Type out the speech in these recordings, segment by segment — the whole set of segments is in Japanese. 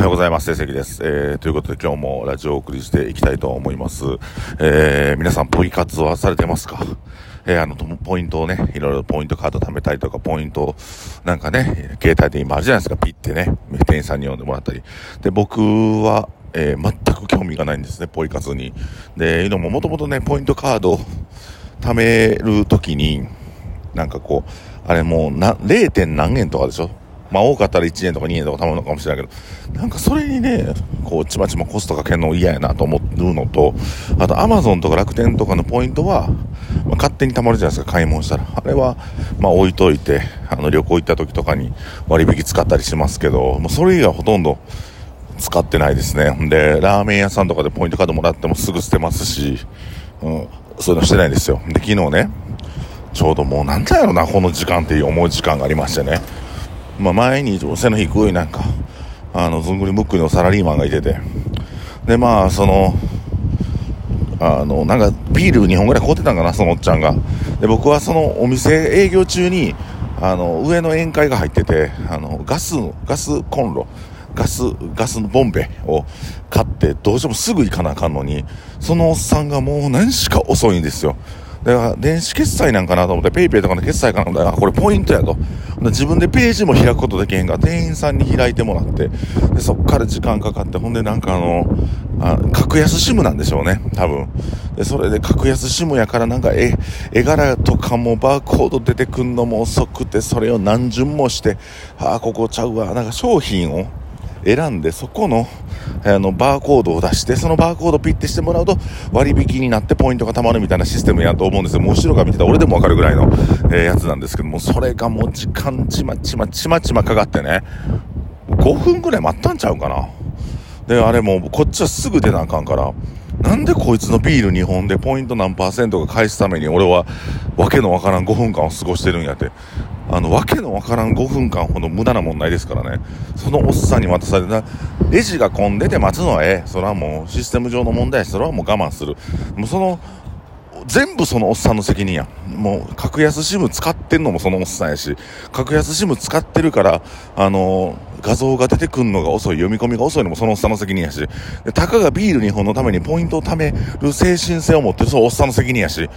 おはようございます。成績です。えー、ということで今日もラジオをお送りしていきたいと思います。えー、皆さんポイ活はされてますか？えー、あの、ポイントをね、いろいろポイントカード貯めたりとか、ポイントなんかね、携帯で今あるじゃないですか、ピッてね、店員さんに呼んでもらったり。で、僕は、えー、全く興味がないんですね、ポイ活に。で、いうのももともとね、ポイントカード貯めるときに、なんかこう、あれもうな、0. 何円とかでしょ？まあ多かったら1円とか2円とか貯まるのかもしれないけど、なんかそれにね、こう、ちまちまコストかけるの嫌やなと思うのと、あとアマゾンとか楽天とかのポイントは、まあ、勝手に貯まるじゃないですか、買い物したら。あれは、まあ置いといて、あの旅行行った時とかに割引使ったりしますけど、もうそれ以外ほとんど使ってないですね。で、ラーメン屋さんとかでポイントカードもらってもすぐ捨てますし、うん、そういうのしてないですよ。で、昨日ね、ちょうどもうなんだろうな、この時間っていう思う時間がありましてね。まあ、前に背の低いなんか、あの、ずんぐりむっくりのサラリーマンがいてて、で、まあ、その、あの、なんか、ビール2本ぐらい買うてたんかな、そのおっちゃんが。で、僕はそのお店営業中に、あの、上の宴会が入ってて、あの、ガス、ガスコンロ、ガス、ガスのボンベを買って、どうしてもすぐ行かなあかんのに、そのおっさんがもう何しか遅いんですよ。だから、電子決済なんかなと思って、PayPay とかの決済かなと思ったら、これポイントやと。自分でページも開くことできへんが、店員さんに開いてもらって、でそっから時間かかって、ほんでなんかあの、あ格安シムなんでしょうね、多分。で、それで格安シムやからなんか絵、絵柄とかもバーコード出てくんのも遅くて、それを何巡もして、ああ、ここちゃうわ、なんか商品を選んで、そこの、あの、バーコードを出して、そのバーコードピッてしてもらうと、割引になってポイントが貯まるみたいなシステムやと思うんですよ。もう後ろから見てた俺でもわかるぐらいの、え、やつなんですけども、それがもう時間ちまちまちまちまかかってね、5分ぐらい待ったんちゃうかな。で、あれもう、こっちはすぐ出なあかんから、なんでこいつのビール2本でポイント何パーセントか返すために俺はわけのわからん5分間を過ごしてるんやって。あの、わけのわからん5分間ほど無駄なもんないですからね。そのおっさんに渡された、レジが混んでて待つのはええ。それはもうシステム上の問題やし、それはもう我慢する。もうその、全部そのおっさんの責任や。もう、格安シム使ってんのもそのおっさんやし、格安シム使ってるから、あのー、画像が出てくんのが遅い、読み込みが遅いのもそのおっさんの責任やし、でたかがビール2本のためにポイントを貯める精神性を持ってる、そうおっさんの責任やし、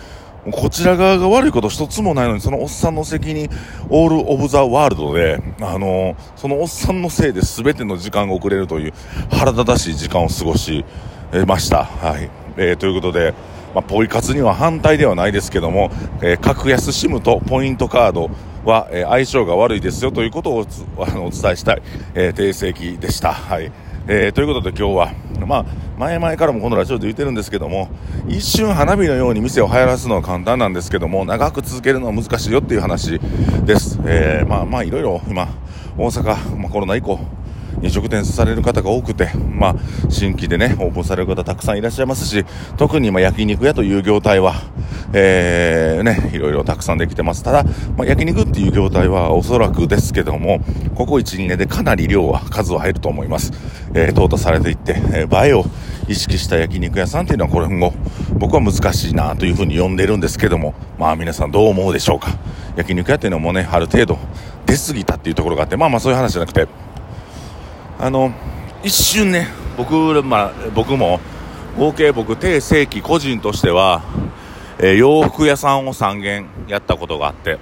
こちら側が悪いこと一つもないのに、そのおっさんの責任、オール・オブ・ザ・ワールドで、あのー、そのおっさんのせいで全ての時間が遅れるという腹立たしい時間を過ごしました。はい。えー、ということで、まあ、ポイ活には反対ではないですけども、えー、格安 SIM とポイントカードは、え、相性が悪いですよということをあのお伝えしたい、えー、訂正記でした。はい。えー、ということで今日は、まあ、前々からもこのラジオで言ってるんですけども、一瞬花火のように店を流行らすのは簡単なんですけども、長く続けるのは難しいよっていう話です。えー、まあまあいろいろ今、大阪、まあ、コロナ以降、飲食店される方が多くて、まあ、新規でね、オープンされる方たくさんいらっしゃいますし、特に今焼肉屋という業態は、えー、ね、いろいろたくさんできてます。ただ、まあ、焼肉っていう業態はおそらくですけども、ここ1、2年でかなり量は、数は減ると思います。えー、淘汰されていって、えー、映えを意識した焼肉屋さんっていうのはこれも僕は難しいなというふうに呼んでるんですけども、まあ皆さんどう思うでしょうか。焼肉屋っていうのもね、ある程度出過ぎたっていうところがあって、まあまあそういう話じゃなくて、あの一瞬ね僕,、まあ、僕も合計僕定正規個人としては、えー、洋服屋さんを3軒やったことがあって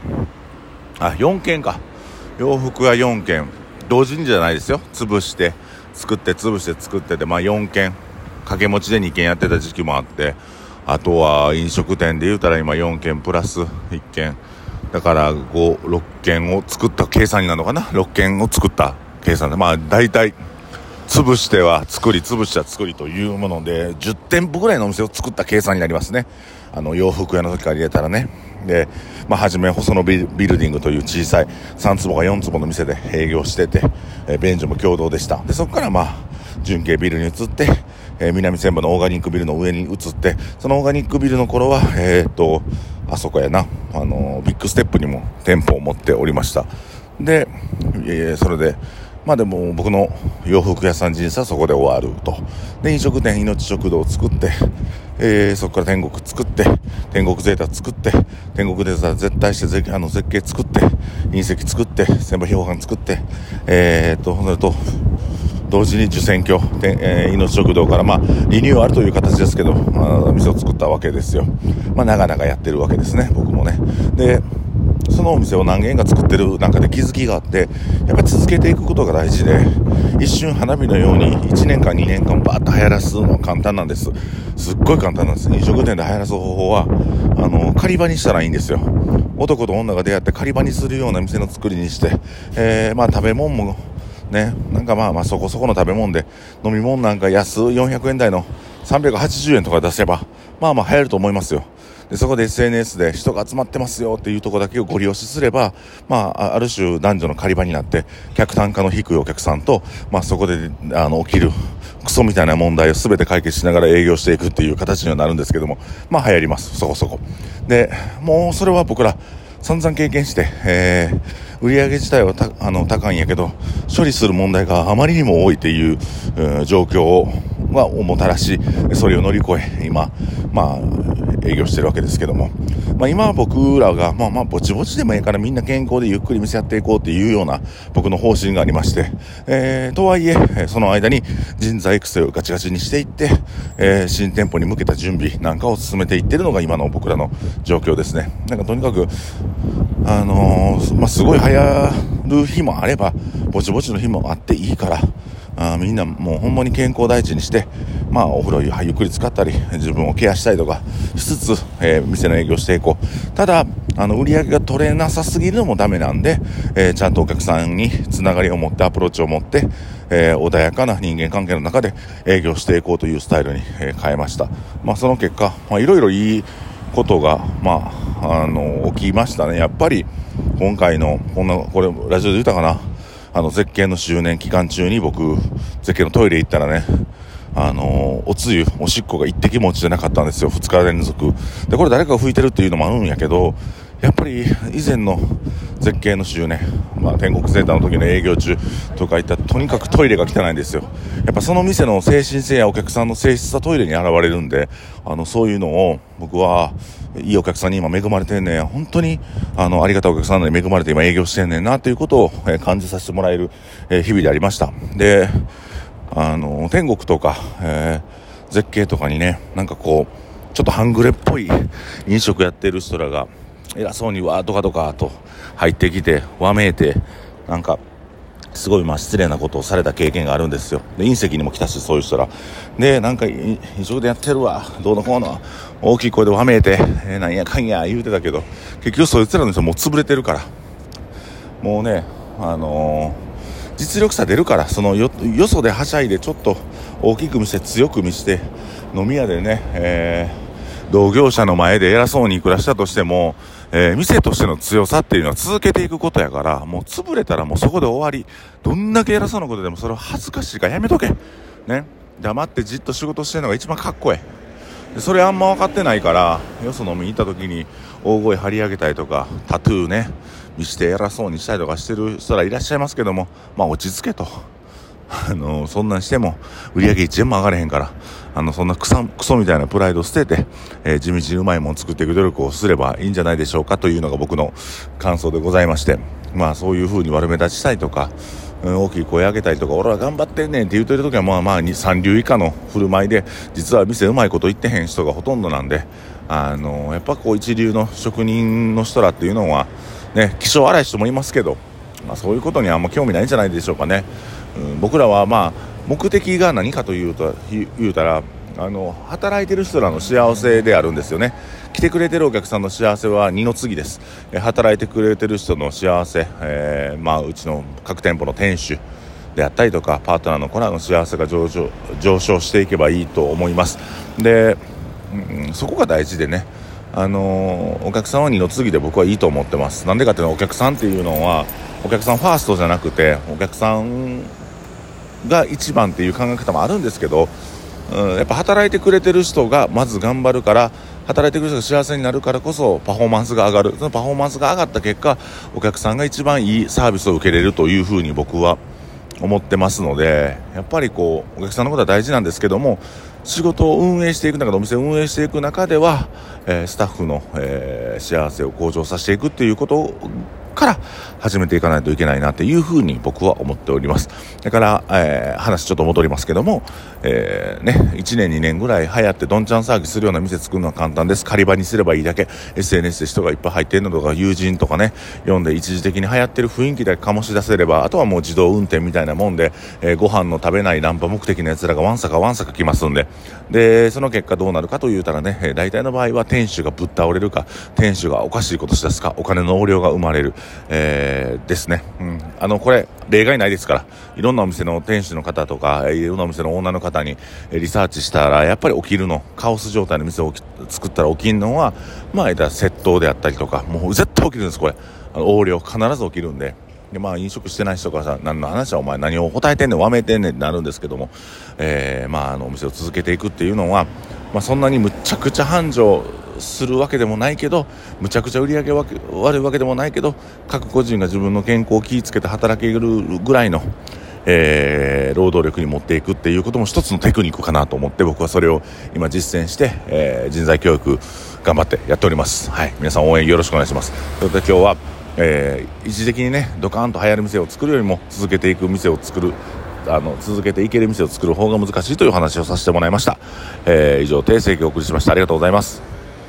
あ4軒か。洋服屋4軒。同時にじゃないですよ。潰して作って潰して作っててまあ4軒。掛け持ちで2軒やってた時期もあってあとは飲食店で言うたら今4軒プラス1軒。だから56軒を作った計算になるのかな？6軒を作った。計算で、まあ大体、潰しては作り、潰しては作りというもので、10店舗ぐらいのお店を作った計算になりますね。あの、洋服屋の時から入れたらね。で、まあ、はじめ、細野ビルディングという小さい3坪か4坪の店で営業してて、えー、便所も共同でした。で、そこからまあ、純系ビルに移って、えー、南千葉のオーガニックビルの上に移って、そのオーガニックビルの頃は、えー、っと、あそこやな、あのビッグステップにも店舗を持っておりました。で、えー、それで、まあでも僕の洋服屋さん人生はそこで終わると。で、飲食店命食堂を作って、えー、そこから天国作って、天国ゼータ作って、天国ゼータ絶対して絶あの絶景作って、隕石作って、千葉標本作って、えー、っと、ほんと、同時に受選挙、えー、命食堂から、まあ、リニューアルという形ですけど、あ、店を作ったわけですよ。まあ、長々やってるわけですね、僕もね。で、そのお店を何軒か作ってる中で気づきがあって、やっぱり続けていくことが大事で、一瞬花火のように1年間2年間バーッと流行らすのは簡単なんです。すっごい簡単なんです。飲食店で流行らす方法は、あの、狩り場にしたらいいんですよ。男と女が出会って狩り場にするような店の作りにして、えー、まあ食べ物もね、なんかまあまあそこそこの食べ物で飲み物なんか安400円台の380円とか出せば、まあまあ流行ると思いますよ。でそこで SNS で人が集まってますよっていうとこだけをご利用しすれば、まあ、ある種男女の狩り場になって、客単価の低いお客さんと、まあそこで、あの、起きるクソみたいな問題を全て解決しながら営業していくっていう形にはなるんですけども、まあ流行ります、そこそこ。で、もうそれは僕ら散々経験して、えー、売上自体はあの高いんやけど、処理する問題があまりにも多いっていう、状況をがもたらし、それを乗り越え、今、まあ、営業してるわけですけども、まあ、今は僕らが、まあまあ、ぼちぼちでもいいからみんな健康でゆっくり店やっていこうっていうような僕の方針がありまして、えー、とはいえ、その間に人材育成をガチガチにしていって、えー、新店舗に向けた準備なんかを進めていってるのが今の僕らの状況ですね。なんかとにかく、あのー、まあ、すごい流行る日もあれば、ぼちぼちの日もあっていいから、あみんなもうほんまに健康第一にして、まあ、お風呂ゆっくり使ったり、自分をケアしたりとかしつつ、えー、店の営業していこう。ただ、あの、売り上げが取れなさすぎるのもダメなんで、えー、ちゃんとお客さんにつながりを持って、アプローチを持って、えー、穏やかな人間関係の中で営業していこうというスタイルに、え変えました。まあ、その結果、まあ、いろいろいいことが、まあ、あの、起きましたね。やっぱり、今回の、こんな、これ、ラジオで言ったかな？あの、絶景の周年期間中に僕、絶景のトイレ行ったらね、あのー、おつゆ、おしっこが一滴も落ちてなかったんですよ、2日連続。で、これ誰かが拭いてるっていうのもあるんやけど、やっぱり以前の絶景の週ね、まあ、天国センターの時の営業中とかいったとにかくトイレが汚いんですよ。やっぱその店の精神性やお客さんの性質はトイレに現れるんで、あの、そういうのを僕は、いいお客さんに今恵まれてんねん。本当に、あの、ありがたいお客さんに恵まれて今営業してんねんなということを、感じさせてもらえる、日々でありました。で、あの、天国とか、えー、絶景とかにね、なんかこう、ちょっと半グレっぽい飲食やってる人らが、偉そうにわーとかとかと入ってきて、わめいて、なんか、すごいまあ失礼なことをされた経験があるんですよ。で、隕石にも来たし、そういう人ら。で、なんか、飲食でやってるわ、どうのこうの、大きい声でわめいて、えー、なんやかんや言うてたけど、結局そいつらの人もう潰れてるから。もうね、あのー実力差出るからそのよよそではしゃいでちょっと大きく見せて強く見せて飲み屋でね、えー、同業者の前で偉そうに暮らしたとしても、えー、店としての強さっていうのは続けていくことやからもう潰れたらもうそこで終わり。どんだけ偉そうなことでもそれは恥ずかしいからやめとけ。ね。黙ってじっと仕事してるのが一番かっこええ。それあんま分かってないからよそ飲みに行った時に大声張り上げたりとかタトゥーね。見して偉そうにしたりとかしてる人らいらっしゃいますけども、まあ落ち着けと。あの、そんなんしても売り上げ1円も上がれへんから、あの、そんなクソクソみたいなプライド捨てて、えー、地道にうまいもん作っていく努力をすればいいんじゃないでしょうかというのが僕の感想でございまして、まあそういう風に悪目立ちしたいとか、うん、大きい声上げたりとか、俺は頑張ってんねんって言うてる時はまあまあ三流以下の振る舞いで、実は店うまいこと言ってへん人がほとんどなんで、あの、やっぱこう一流の職人の人らっていうのは、ね、気性荒い人もいますけど、まあ、そういうことにはあんま興味ないんじゃないでしょうかね。うん、僕らはまあ目的が何かというと言うたらあの働いてる人らの幸せであるんですよね。来てくれてるお客さんの幸せは二の次です、働いてくれてる人の幸せ、えー、まあ、うちの各店舗の店主であったりとかパートナーの子らの幸せが上昇上昇していけばいいと思います。で、うん、そこが大事でね。あの、お客さんは二の次で僕はいいと思ってます。なんでかっていうとお客さんっていうのはお客さんファーストじゃなくてお客さんが一番っていう考え方もあるんですけど、うん、やっぱ働いてくれてる人がまず頑張るから働いてくれる人が幸せになるからこそパフォーマンスが上がる。そのパフォーマンスが上がった結果お客さんが一番いいサービスを受けれるというふうに僕は思ってますのでやっぱりこうお客さんのことは大事なんですけども仕事を運営していく中でお店を運営していく中では、えー、スタッフの、えー、幸せを向上させていくっていうことから始めていかないといけないなっていうふうに僕は思っております。だから、えー、話ちょっと戻りますけども、えー、ね、1年2年ぐらい流行ってどんちゃん騒ぎするような店作るのは簡単です。仮場にすればいいだけ、SNS で人がいっぱい入ってるのとか、友人とかね、読んで一時的に流行ってる雰囲気だけ醸し出せれば、あとはもう自動運転みたいなもんで、えー、ご飯の食べないナンパ目的の奴らがわんさかわんさか来ますんで、で、その結果どうなるかと言うたらね、大体の場合は店主がぶっ倒れるか、店主がおかしいことしだすか、お金の横領が生まれる、えー、ですね。うん。あの、これ、例外ないですから、いろんなお店の店主の方とか、いろんなお店のオーナーの方にリサーチしたら、やっぱり起きるの、カオス状態の店を作ったら起きるのは、まあ、窃盗であったりとか、もう絶対起きるんです、これ。横領、必ず起きるんで。でまあ、飲食してない人からさ、何の話はお前何を答えてんねん、わめてんねんってなるんですけども、えー、まあ、あの、お店を続けていくっていうのは、まあ、そんなにむちゃくちゃ繁盛するわけでもないけどむちゃくちゃ売り上げ悪いわけでもないけど各個人が自分の健康を気をつけて働けるぐらいの、えー、労働力に持っていくっていうことも一つのテクニックかなと思って僕はそれを今実践して、えー、人材教育頑張ってやっております。はい、皆さん応援よろしくお願いします。ということで今日は、えー、一時的にねドカーンと流行る店を作るよりも続けていく店を作るあの続けていける店を作る方が難しいという話をさせてもらいました、えー、以上訂正をお送りしましたありがとうございます